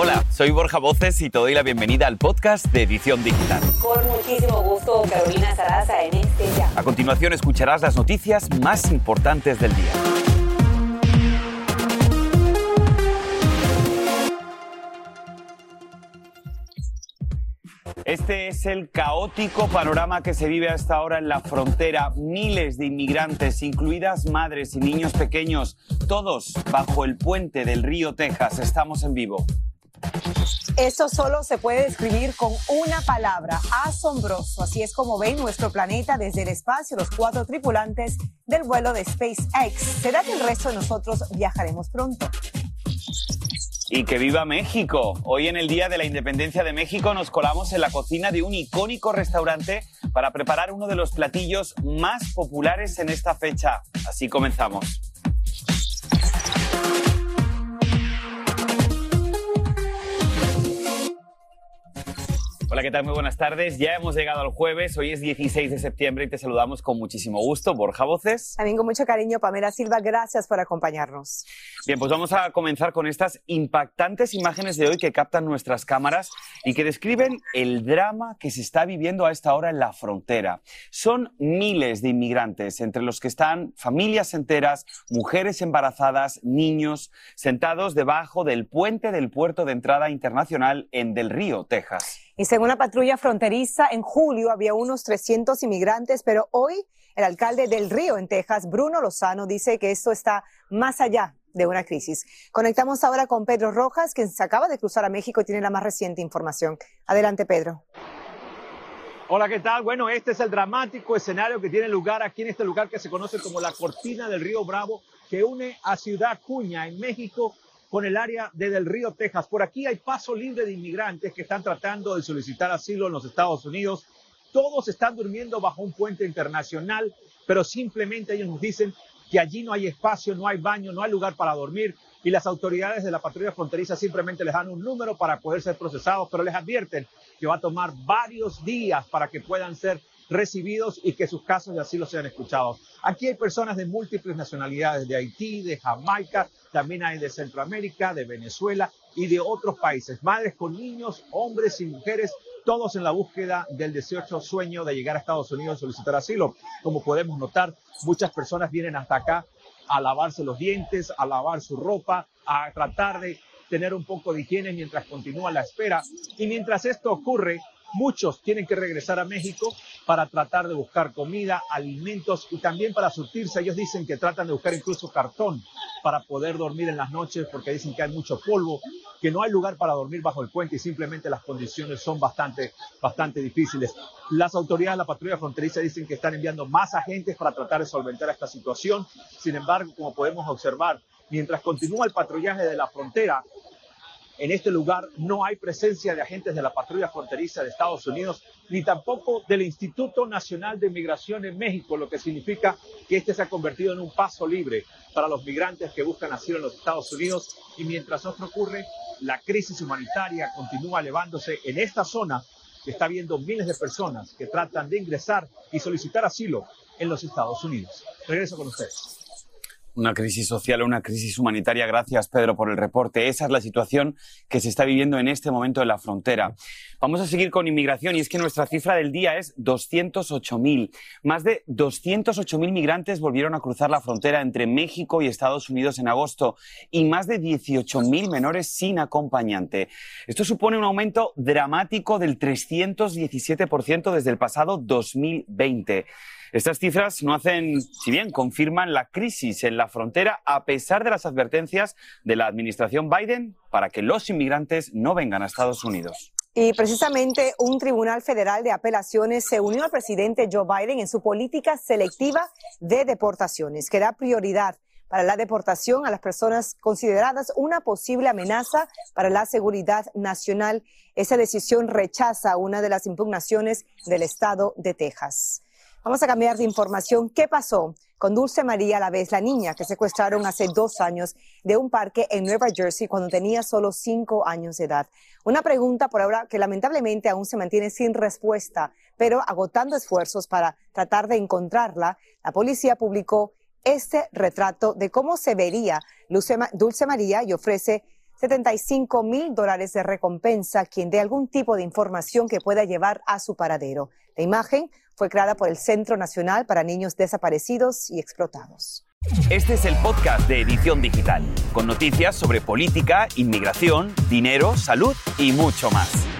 Hola, soy Borja Voces y te doy la bienvenida al podcast de Edición Digital. Con muchísimo gusto, Carolina Sarasa en este ya. A continuación escucharás las noticias más importantes del día. Este es el caótico panorama que se vive hasta ahora en la frontera. Miles de inmigrantes, incluidas madres y niños pequeños, todos bajo el puente del río Texas. Estamos en vivo. Eso solo se puede describir con una palabra, asombroso. Así es como ven nuestro planeta desde el espacio los cuatro tripulantes del vuelo de SpaceX. ¿Será que el resto de nosotros viajaremos pronto? Y que viva México. Hoy en el Día de la Independencia de México nos colamos en la cocina de un icónico restaurante para preparar uno de los platillos más populares en esta fecha. Así comenzamos. Hola, ¿qué tal? Muy buenas tardes. Ya hemos llegado al jueves, hoy es 16 de septiembre y te saludamos con muchísimo gusto. Borja Voces. También con mucho cariño, Pamela Silva, gracias por acompañarnos. Bien, pues vamos a comenzar con estas impactantes imágenes de hoy que captan nuestras cámaras y que describen el drama que se está viviendo a esta hora en la frontera. Son miles de inmigrantes, entre los que están familias enteras, mujeres embarazadas, niños, sentados debajo del puente del puerto de entrada internacional en Del Río, Texas. Y según la patrulla fronteriza, en julio había unos 300 inmigrantes, pero hoy el alcalde del Río, en Texas, Bruno Lozano, dice que esto está más allá de una crisis. Conectamos ahora con Pedro Rojas, quien se acaba de cruzar a México y tiene la más reciente información. Adelante, Pedro. Hola, ¿qué tal? Bueno, este es el dramático escenario que tiene lugar aquí en este lugar que se conoce como la Cortina del Río Bravo, que une a Ciudad Cuña, en México, con el área de Del Río, Texas. Por aquí hay paso libre de inmigrantes que están tratando de solicitar asilo en los Estados Unidos. Todos están durmiendo bajo un puente internacional, pero simplemente ellos nos dicen que allí no hay espacio, no hay baño, no hay lugar para dormir y las autoridades de la patrulla fronteriza simplemente les dan un número para poder ser procesados, pero les advierten que va a tomar varios días para que puedan ser recibidos y que sus casos de asilo sean escuchados. Aquí hay personas de múltiples nacionalidades, de Haití, de Jamaica, también hay de Centroamérica, de Venezuela y de otros países. Madres con niños, hombres y mujeres, todos en la búsqueda del 18 sueño de llegar a Estados Unidos y solicitar asilo. Como podemos notar, muchas personas vienen hasta acá a lavarse los dientes, a lavar su ropa, a tratar de tener un poco de higiene mientras continúa la espera. Y mientras esto ocurre, Muchos tienen que regresar a México para tratar de buscar comida, alimentos y también para surtirse. Ellos dicen que tratan de buscar incluso cartón para poder dormir en las noches porque dicen que hay mucho polvo, que no hay lugar para dormir bajo el puente y simplemente las condiciones son bastante, bastante difíciles. Las autoridades de la patrulla fronteriza dicen que están enviando más agentes para tratar de solventar esta situación. Sin embargo, como podemos observar, mientras continúa el patrullaje de la frontera, en este lugar no hay presencia de agentes de la patrulla fronteriza de Estados Unidos, ni tampoco del Instituto Nacional de Migración en México, lo que significa que este se ha convertido en un paso libre para los migrantes que buscan asilo en los Estados Unidos. Y mientras esto ocurre, la crisis humanitaria continúa elevándose en esta zona que está viendo miles de personas que tratan de ingresar y solicitar asilo en los Estados Unidos. Regreso con ustedes una crisis social o una crisis humanitaria. Gracias, Pedro, por el reporte. Esa es la situación que se está viviendo en este momento en la frontera. Vamos a seguir con inmigración y es que nuestra cifra del día es 208.000. Más de 208.000 migrantes volvieron a cruzar la frontera entre México y Estados Unidos en agosto y más de 18.000 menores sin acompañante. Esto supone un aumento dramático del 317% desde el pasado 2020. Estas cifras no hacen, si bien confirman la crisis en la frontera, a pesar de las advertencias de la administración Biden para que los inmigrantes no vengan a Estados Unidos. Y precisamente un tribunal federal de apelaciones se unió al presidente Joe Biden en su política selectiva de deportaciones, que da prioridad para la deportación a las personas consideradas una posible amenaza para la seguridad nacional. Esa decisión rechaza una de las impugnaciones del estado de Texas. Vamos a cambiar de información. ¿Qué pasó con Dulce María la vez, la niña que secuestraron hace dos años de un parque en Nueva Jersey cuando tenía solo cinco años de edad? Una pregunta por ahora que lamentablemente aún se mantiene sin respuesta, pero agotando esfuerzos para tratar de encontrarla, la policía publicó este retrato de cómo se vería Dulce María y ofrece 75 mil dólares de recompensa quien dé algún tipo de información que pueda llevar a su paradero. La imagen fue creada por el Centro Nacional para Niños Desaparecidos y Explotados. Este es el podcast de Edición Digital, con noticias sobre política, inmigración, dinero, salud y mucho más.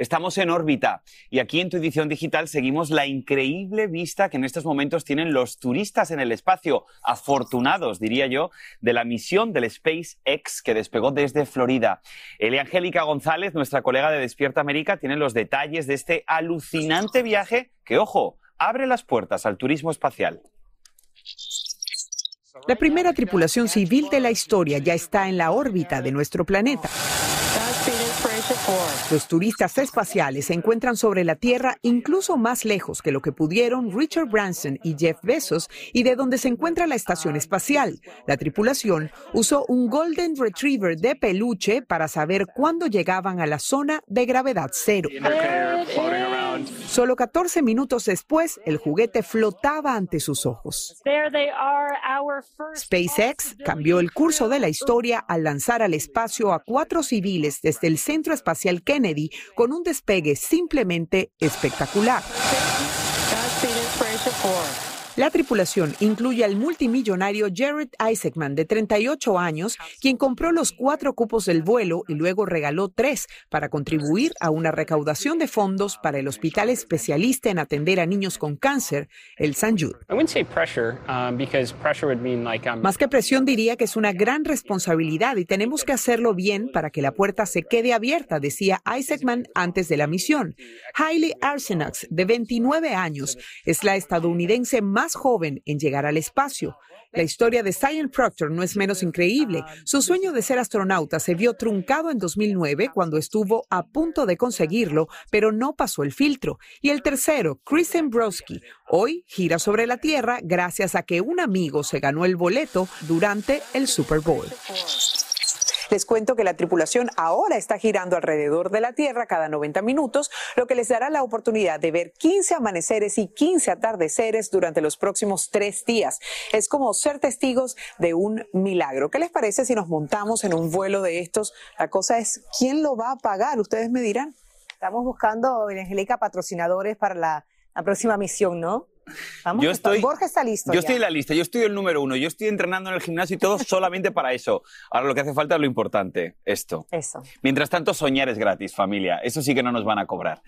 Estamos en órbita y aquí en tu edición digital seguimos la increíble vista que en estos momentos tienen los turistas en el espacio, afortunados, diría yo, de la misión del SpaceX que despegó desde Florida. Elia Angélica González, nuestra colega de Despierta América, tiene los detalles de este alucinante viaje que, ojo, abre las puertas al turismo espacial. La primera tripulación civil de la historia ya está en la órbita de nuestro planeta. Los turistas espaciales se encuentran sobre la Tierra incluso más lejos que lo que pudieron Richard Branson y Jeff Bezos y de donde se encuentra la estación espacial. La tripulación usó un Golden Retriever de peluche para saber cuándo llegaban a la zona de gravedad cero. Solo 14 minutos después, el juguete flotaba ante sus ojos. SpaceX cambió el curso de la historia al lanzar al espacio a cuatro civiles desde el Centro Espacial Kennedy con un despegue simplemente espectacular. La tripulación incluye al multimillonario Jared Isaacman, de 38 años, quien compró los cuatro cupos del vuelo y luego regaló tres para contribuir a una recaudación de fondos para el hospital especialista en atender a niños con cáncer, el San Jude. Más que presión, diría que es una gran responsabilidad y tenemos que hacerlo bien para que la puerta se quede abierta, decía Isaacman antes de la misión. Hailey Arsenax, de 29 años, es la estadounidense más joven en llegar al espacio. La historia de Cyan Proctor no es menos increíble. Su sueño de ser astronauta se vio truncado en 2009 cuando estuvo a punto de conseguirlo, pero no pasó el filtro. Y el tercero, Chris Broski, hoy gira sobre la Tierra gracias a que un amigo se ganó el boleto durante el Super Bowl. Les cuento que la tripulación ahora está girando alrededor de la Tierra cada 90 minutos, lo que les dará la oportunidad de ver 15 amaneceres y 15 atardeceres durante los próximos tres días. Es como ser testigos de un milagro. ¿Qué les parece si nos montamos en un vuelo de estos? La cosa es, ¿quién lo va a pagar? Ustedes me dirán. Estamos buscando, Angélica, patrocinadores para la, la próxima misión, ¿no? Vamos, yo estoy, Borja está listo. Yo estoy en la lista, yo estoy el número uno, yo estoy entrenando en el gimnasio y todo solamente para eso. Ahora lo que hace falta es lo importante, esto. Eso. Mientras tanto, soñar es gratis, familia. Eso sí que no nos van a cobrar.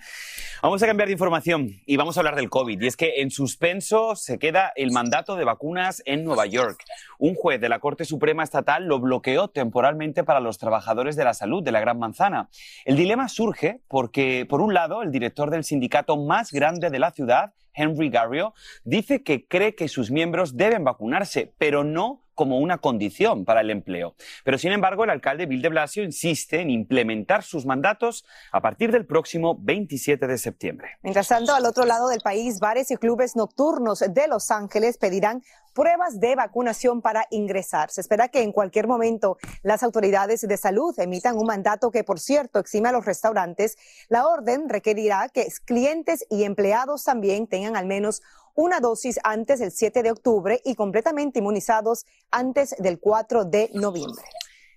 Vamos a cambiar de información y vamos a hablar del COVID. Y es que en suspenso se queda el mandato de vacunas en Nueva York. Un juez de la Corte Suprema Estatal lo bloqueó temporalmente para los trabajadores de la salud de la Gran Manzana. El dilema surge porque, por un lado, el director del sindicato más grande de la ciudad, Henry Garrio, dice que cree que sus miembros deben vacunarse, pero no como una condición para el empleo. Pero, sin embargo, el alcalde Bill de Blasio insiste en implementar sus mandatos a partir del próximo 27 de septiembre. Mientras tanto, al otro lado del país, bares y clubes nocturnos de Los Ángeles pedirán pruebas de vacunación para ingresar. Se espera que en cualquier momento las autoridades de salud emitan un mandato que, por cierto, exime a los restaurantes. La orden requerirá que clientes y empleados también tengan al menos una dosis antes del 7 de octubre y completamente inmunizados antes del 4 de noviembre.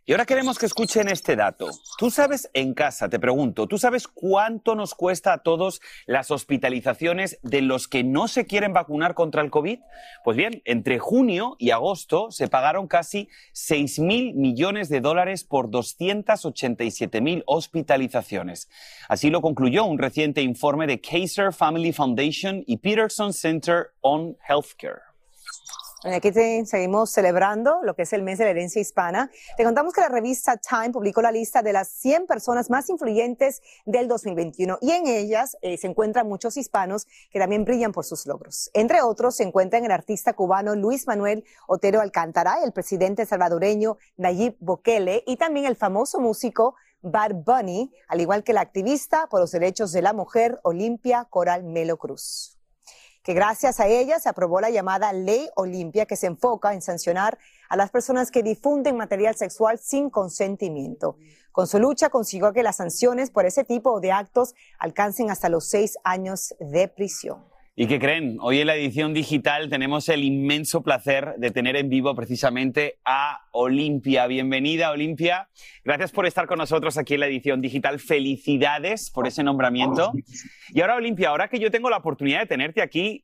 Y ahora queremos que escuchen este dato. Tú sabes en casa, te pregunto, ¿tú sabes cuánto nos cuesta a todos las hospitalizaciones de los que no se quieren vacunar contra el COVID? Pues bien, entre junio y agosto se pagaron casi 6 mil millones de dólares por 287 mil hospitalizaciones. Así lo concluyó un reciente informe de Kaiser Family Foundation y Peterson Center on Healthcare. Aquí seguimos celebrando lo que es el mes de la herencia hispana. Te contamos que la revista Time publicó la lista de las 100 personas más influyentes del 2021 y en ellas eh, se encuentran muchos hispanos que también brillan por sus logros. Entre otros se encuentran el artista cubano Luis Manuel Otero Alcántara, el presidente salvadoreño Nayib Bukele y también el famoso músico Bad Bunny, al igual que la activista por los derechos de la mujer Olimpia Coral Melo Cruz que gracias a ella se aprobó la llamada Ley Olimpia que se enfoca en sancionar a las personas que difunden material sexual sin consentimiento. Con su lucha consiguió que las sanciones por ese tipo de actos alcancen hasta los seis años de prisión. ¿Y qué creen? Hoy en la edición digital tenemos el inmenso placer de tener en vivo precisamente a Olimpia. Bienvenida, Olimpia. Gracias por estar con nosotros aquí en la edición digital. Felicidades por ese nombramiento. Y ahora, Olimpia, ahora que yo tengo la oportunidad de tenerte aquí,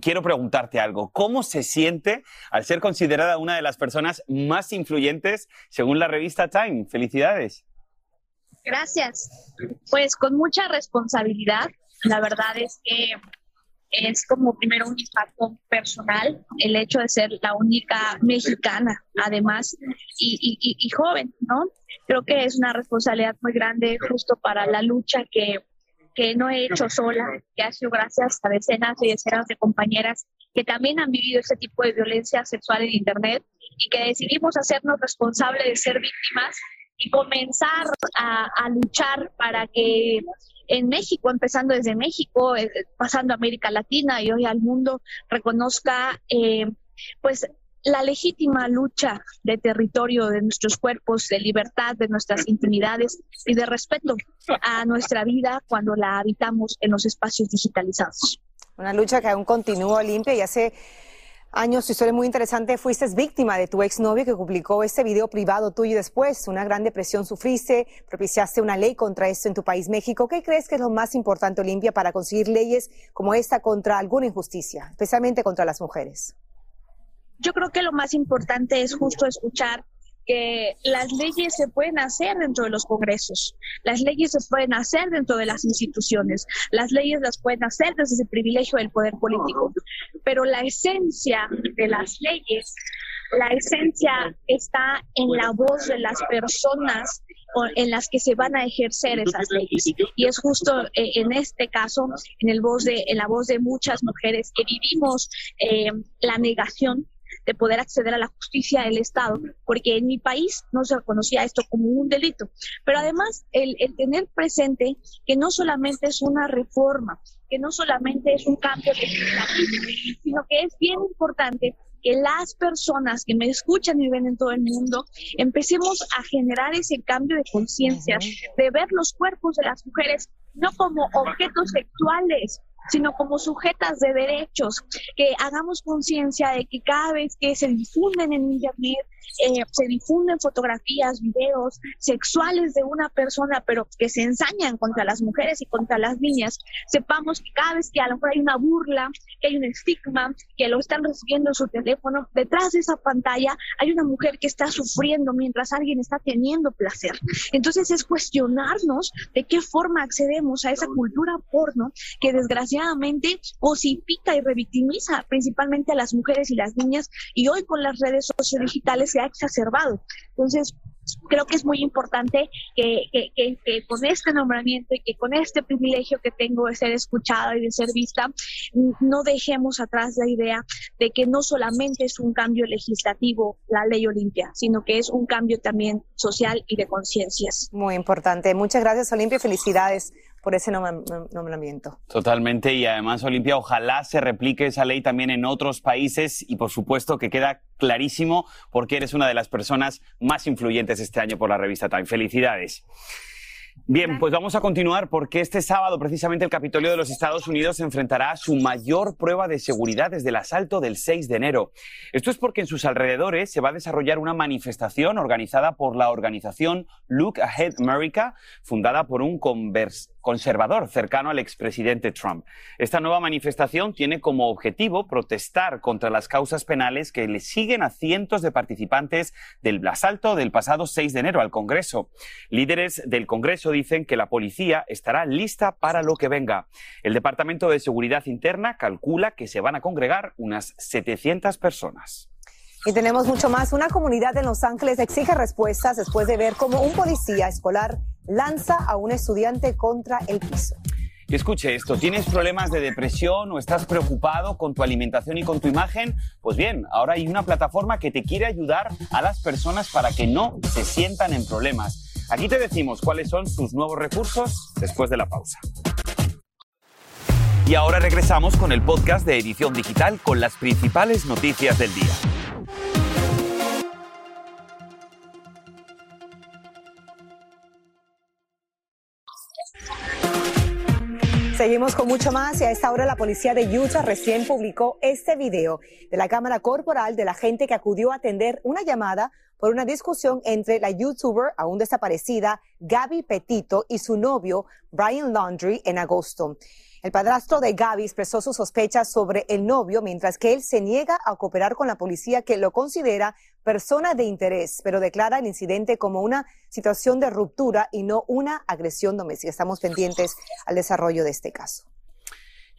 quiero preguntarte algo. ¿Cómo se siente al ser considerada una de las personas más influyentes según la revista Time? Felicidades. Gracias. Pues con mucha responsabilidad. La verdad es que es como primero un impacto personal el hecho de ser la única mexicana, además, y, joven, ¿no? Creo que es una responsabilidad muy grande justo para la lucha que, que no he hecho sola, que ha sido gracias a decenas y decenas de compañeras que también han vivido ese tipo de violencia sexual en Internet y que decidimos hacernos responsables de ser víctimas y comenzar a, luchar para que en México, empezando desde México, eh, pasando a América Latina y hoy al mundo, reconozca eh, pues la legítima lucha de territorio de nuestros cuerpos, de libertad, de nuestras intimidades y de respeto a nuestra vida cuando la habitamos en los espacios digitalizados. Una lucha que aún continúa limpia y hace años, tu historia es muy interesante, fuiste víctima de tu exnovio que publicó este video privado tuyo y después. Una gran depresión sufriste, propiciaste una ley contra esto en tu país, México. ¿Qué crees que es lo más importante, Olimpia, para conseguir leyes como esta contra alguna injusticia, especialmente contra las mujeres? Yo creo que lo más importante es justo escuchar que las leyes se pueden hacer dentro de los congresos, las leyes se pueden hacer dentro de las instituciones, las leyes las pueden hacer desde ese privilegio del poder político, pero la esencia de las leyes, la esencia está en la voz de las personas en las que se van a ejercer esas leyes. Y es justo eh, en este caso, en, el voz de, en la voz de muchas mujeres que vivimos eh, la negación de poder acceder a la justicia del Estado, porque en mi país no se reconocía esto como un delito. Pero además, el, tener presente que no solamente es una reforma, que no solamente es un cambio legislativo, sino que es bien importante que las personas que me escuchan y ven en todo el mundo empecemos a generar ese cambio de conciencia, de ver los cuerpos de las mujeres no como objetos sexuales, sino como sujetas de derechos, que hagamos conciencia de que cada vez que se difunden en Internet, eh, se difunden fotografías, videos sexuales de una persona, pero que se ensañan contra las mujeres y contra las niñas, sepamos que cada vez que a lo mejor hay una burla, que hay un estigma, que lo están recibiendo en su teléfono, detrás de esa pantalla hay una mujer que está sufriendo mientras alguien está teniendo placer. Entonces es cuestionarnos de qué forma accedemos a esa cultura porno que desgraciadamente osifica y revictimiza principalmente a las mujeres y las niñas y hoy con las redes sociodigitales se ha exacerbado. Entonces, creo que es muy importante que, con este nombramiento y que con este privilegio que tengo de ser escuchada y de ser vista, no dejemos atrás la idea de que no solamente es un cambio legislativo la ley Olimpia, sino que es un cambio también social y de conciencias. Muy importante. Muchas gracias, Olimpia. Felicidades por ese nombramiento. Totalmente, y además, Olimpia, ojalá se replique esa ley también en otros países y por supuesto que queda clarísimo porque eres una de las personas más influyentes este año por la revista Time. Felicidades. Bien, pues vamos a continuar porque este sábado precisamente el Capitolio de los Estados Unidos enfrentará a su mayor prueba de seguridad desde el asalto del 6 de enero. Esto es porque en sus alrededores se va a desarrollar una manifestación organizada por la organización Look Ahead America, fundada por un convers conservador cercano al expresidente Trump. Esta nueva manifestación tiene como objetivo protestar contra las causas penales que le siguen a cientos de participantes del asalto del pasado 6 de enero al Congreso. Líderes del Congreso dicen que la policía estará lista para lo que venga. El Departamento de Seguridad Interna calcula que se van a congregar unas 700 personas. Y tenemos mucho más. Una comunidad en Los Ángeles exige respuestas después de ver cómo un policía escolar lanza a un estudiante contra el piso. escuche esto, ¿tienes problemas de depresión o estás preocupado con tu alimentación y con tu imagen? Pues bien, ahora hay una plataforma que te quiere ayudar a las personas para que no se sientan en problemas. Aquí te decimos cuáles son sus nuevos recursos después de la pausa. Y ahora regresamos con el podcast de Edición Digital con las principales noticias del día. Seguimos con mucho más y a esta hora la policía de Utah recién publicó este video de la cámara corporal de la gente que acudió a atender una llamada por una discusión entre la youtuber aún desaparecida Gaby Petito y su novio Brian Laundry en agosto. El padrastro de Gaby expresó sus sospechas sobre el novio, mientras que él se niega a cooperar con la policía que lo considera persona de interés, pero declara el incidente como una situación de ruptura y no una agresión doméstica. Estamos pendientes al desarrollo de este caso.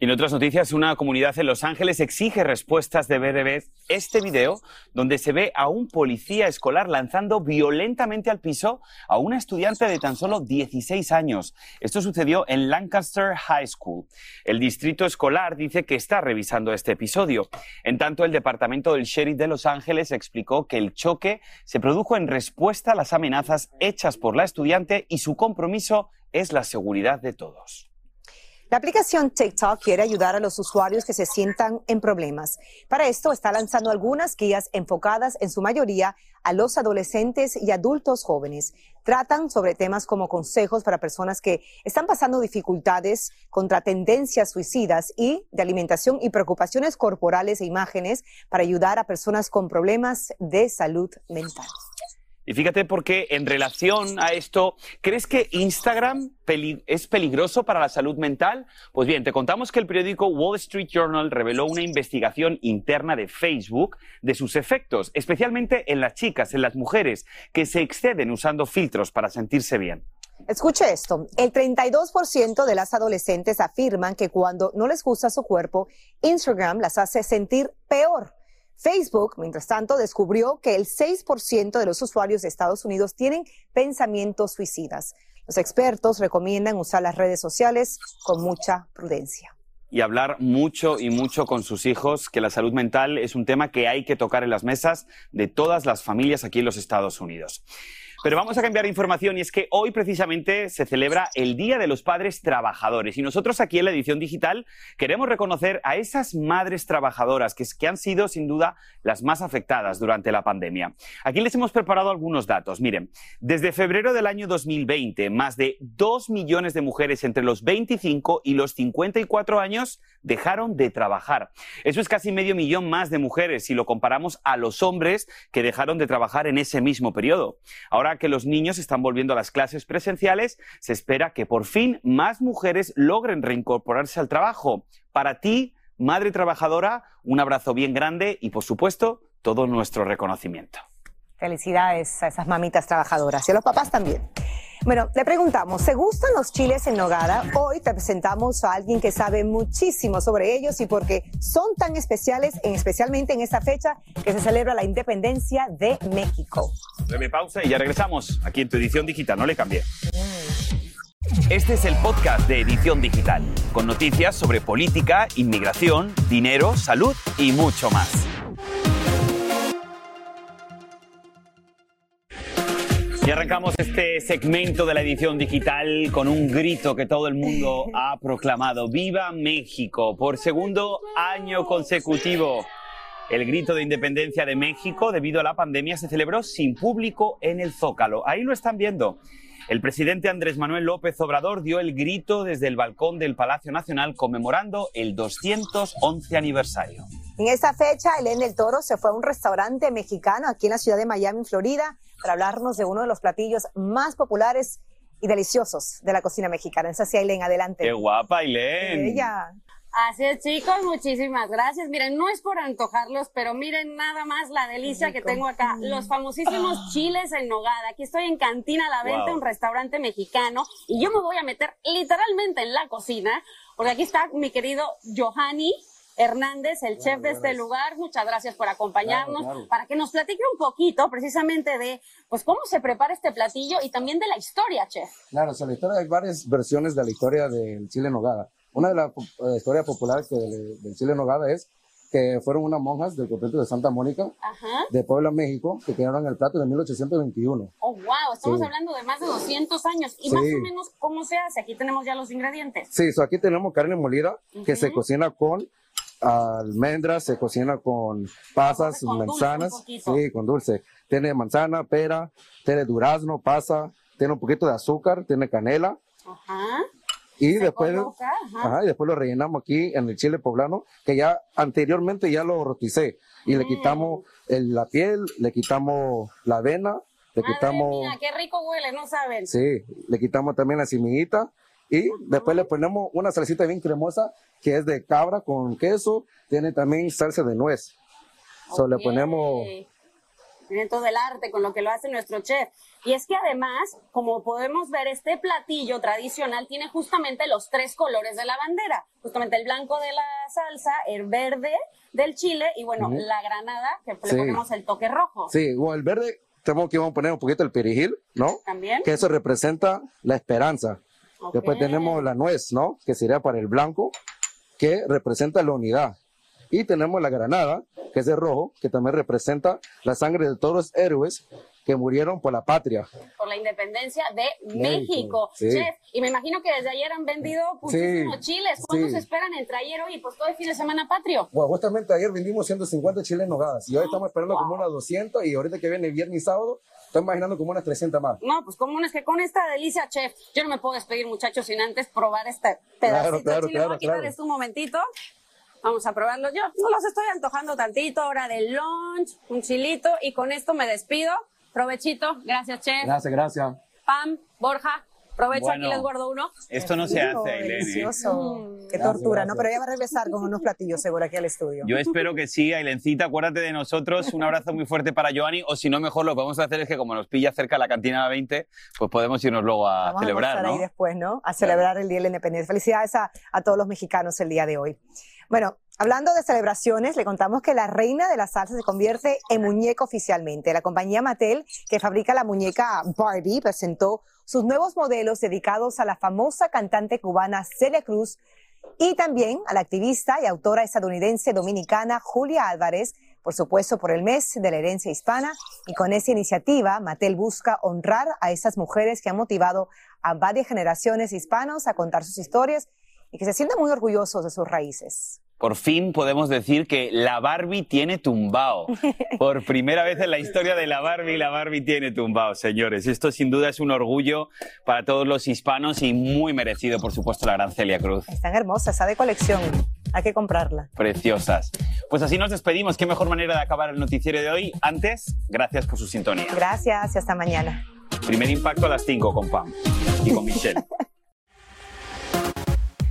Y en otras noticias, una comunidad en Los Ángeles exige respuestas de BDB este video donde se ve a un policía escolar lanzando violentamente al piso a una estudiante de tan solo 16 años. Esto sucedió en Lancaster High School. El distrito escolar dice que está revisando este episodio. En tanto, el departamento del sheriff de Los Ángeles explicó que el choque se produjo en respuesta a las amenazas hechas por la estudiante y su compromiso es la seguridad de todos. La aplicación TikTok quiere ayudar a los usuarios que se sientan en problemas. Para esto está lanzando algunas guías enfocadas en su mayoría a los adolescentes y adultos jóvenes. Tratan sobre temas como consejos para personas que están pasando dificultades contra tendencias suicidas y de alimentación y preocupaciones corporales e imágenes para ayudar a personas con problemas de salud mental. Y fíjate porque en relación a esto, ¿crees que Instagram es peligroso para la salud mental? Pues bien, te contamos que el periódico Wall Street Journal reveló una investigación interna de Facebook de sus efectos, especialmente en las chicas, en las mujeres, que se exceden usando filtros para sentirse bien. Escuche esto, el 32% de las adolescentes afirman que cuando no les gusta su cuerpo, Instagram las hace sentir peor. Facebook, mientras tanto, descubrió que el 6% de los usuarios de Estados Unidos tienen pensamientos suicidas. Los expertos recomiendan usar las redes sociales con mucha prudencia. Y hablar mucho y mucho con sus hijos, que la salud mental es un tema que hay que tocar en las mesas de todas las familias aquí en los Estados Unidos. Pero vamos a cambiar de información y es que hoy precisamente se celebra el Día de los Padres Trabajadores y nosotros aquí en la edición digital queremos reconocer a esas madres trabajadoras que, que han sido sin duda las más afectadas durante la pandemia. Aquí les hemos preparado algunos datos. Miren, desde febrero del año 2020, más de 2 millones de mujeres entre los 25 y los 54 años dejaron de trabajar. Eso es casi medio millón más de mujeres si lo comparamos a los hombres que dejaron de trabajar en ese mismo periodo. Ahora que los niños están volviendo a las clases presenciales, se espera que por fin más mujeres logren reincorporarse al trabajo. Para ti, madre trabajadora, un abrazo bien grande y, por supuesto, todo nuestro reconocimiento. Felicidades a esas mamitas trabajadoras y a los papás también. Bueno, le preguntamos, ¿se gustan los chiles en nogada? Hoy te presentamos a alguien que sabe muchísimo sobre ellos y porque son tan especiales, especialmente en esta fecha que se celebra la independencia de México. Breve pausa y ya regresamos aquí en tu edición digital, no le cambie. Este es el podcast de Edición Digital, con noticias sobre política, inmigración, dinero, salud y mucho más. Y arrancamos este segmento de la edición digital con un grito que todo el mundo ha proclamado. ¡Viva México! Por segundo año consecutivo. El grito de independencia de México debido a la pandemia se celebró sin público en el Zócalo. Ahí lo están viendo. El presidente Andrés Manuel López Obrador dio el grito desde el balcón del Palacio Nacional conmemorando el 211 aniversario. En esa fecha, Elena del Toro se fue a un restaurante mexicano aquí en la ciudad de Miami, Florida, para hablarnos de uno de los platillos más populares y deliciosos de la cocina mexicana. Esa sí, Aileen, adelante. ¡Qué guapa, Aileen! Ella. Así es, chicos, muchísimas gracias. Miren, no es por antojarlos, pero miren nada más la delicia que tengo acá. Los famosísimos ah. chiles en nogada. Aquí estoy en Cantina La Venta, un restaurante mexicano, y yo me voy a meter literalmente en la cocina, porque aquí está mi querido Johanny. Hernández, el chef de este lugar, muchas gracias por acompañarnos, para que nos platique un poquito precisamente de pues cómo se prepara este platillo y también de la historia, chef. Claro, o sea, la historia, hay varias versiones de la historia del chile en nogada. Una de las eh, historias populares que del, chile en nogada es que fueron unas monjas del convento de Santa Mónica, de Puebla, México, que crearon el plato en 1821. Oh, wow, estamos hablando de más de 200 años. ¿Y más o menos cómo se hace? Aquí tenemos ya los ingredientes. Sí, aquí tenemos carne molida, que se cocina con almendras, se cocina con pasas, manzanas, sí, con dulce. Tiene manzana, pera, tiene durazno, pasa, tiene un poquito de azúcar, tiene canela. Ajá y después, y después lo rellenamos aquí en el chile poblano, que ya anteriormente ya lo roticé. Y le mm. quitamos la piel, le quitamos la avena, le quitamos... Mía, qué rico huele, no saben. Sí, le quitamos también la simillita y después le ponemos una salsita bien cremosa que es de cabra con queso, tiene también salsa de nuez. Okay. le ponemos Miren todo el arte con lo que lo hace nuestro chef. Y es que además, como podemos ver, este platillo tradicional tiene justamente los tres colores de la bandera. Justamente el blanco de la salsa, el verde del chile y bueno, la granada, que le ponemos el toque rojo. Sí, o el verde, tenemos que poner un poquito el perejil, ¿no? También. Que eso representa la esperanza. Después tenemos la nuez, ¿no? Que sería para el blanco, que representa la unidad. Y tenemos la granada, que es de rojo, que también representa la sangre de todos los héroes que murieron por la patria. Por la independencia de México. Chef, y me imagino que desde ayer han vendido muchísimos chiles. ¿Cuántos esperan entre ayer y pues todo el fin de semana patrio? Bueno, justamente ayer vendimos 150 chiles en nogadas y hoy estamos esperando como unas 200 y ahorita que viene viernes y sábado estoy imaginando como unas 300 más. No, pues como es que con esta delicia, chef, yo no me puedo despedir muchachos sin antes probar este pedacito claro, de chile. Claro, claro, un momentito. Vamos a probarlo yo. No los estoy antojando tantito, hora del lunch, un chilito y con esto me despido. Provechito. Gracias, chef. Gracias, gracias. Pam, Borja, Aprovecho, aquí les guardo uno. Esto no se hace, Delicioso. Mm. Qué tortura, ¿no? Pero ella va a regresar con unos platillos seguro aquí al estudio. Yo espero que sí, Ailencita, acuérdate de nosotros. Un abrazo muy fuerte para Joanny. O si no, mejor lo que vamos a hacer es que como nos pilla cerca la cantina 20, pues podemos irnos luego a vamos celebrar, a ¿no? ahí después, ¿no? A celebrar el Día de la Independencia. Felicidades a, a todos los mexicanos el día de hoy. Bueno, Hablando de celebraciones, le contamos que la reina de la salsa se convierte en muñeca oficialmente. La compañía Mattel, que fabrica la muñeca Barbie, presentó sus nuevos modelos dedicados a la famosa cantante cubana Celia Cruz y también a la activista y autora estadounidense dominicana Julia Álvarez, por supuesto por el mes de la herencia hispana. Y con esa iniciativa, Mattel busca honrar a esas mujeres que han motivado a varias generaciones hispanos a contar sus historias y que se sienten muy orgullosos de sus raíces. Por fin podemos decir que la Barbie tiene tumbao. Por primera vez en la historia de la Barbie, la Barbie tiene tumbao, señores. Esto sin duda es un orgullo para todos los hispanos y muy merecido, por supuesto, la gran Celia Cruz. Están hermosas, está de colección. Hay que comprarla. Preciosas. Pues así nos despedimos. Qué mejor manera de acabar el noticiero de hoy. Antes, gracias por su sintonía. Gracias y hasta mañana. Primer impacto a las 5 con Pam y con Michelle.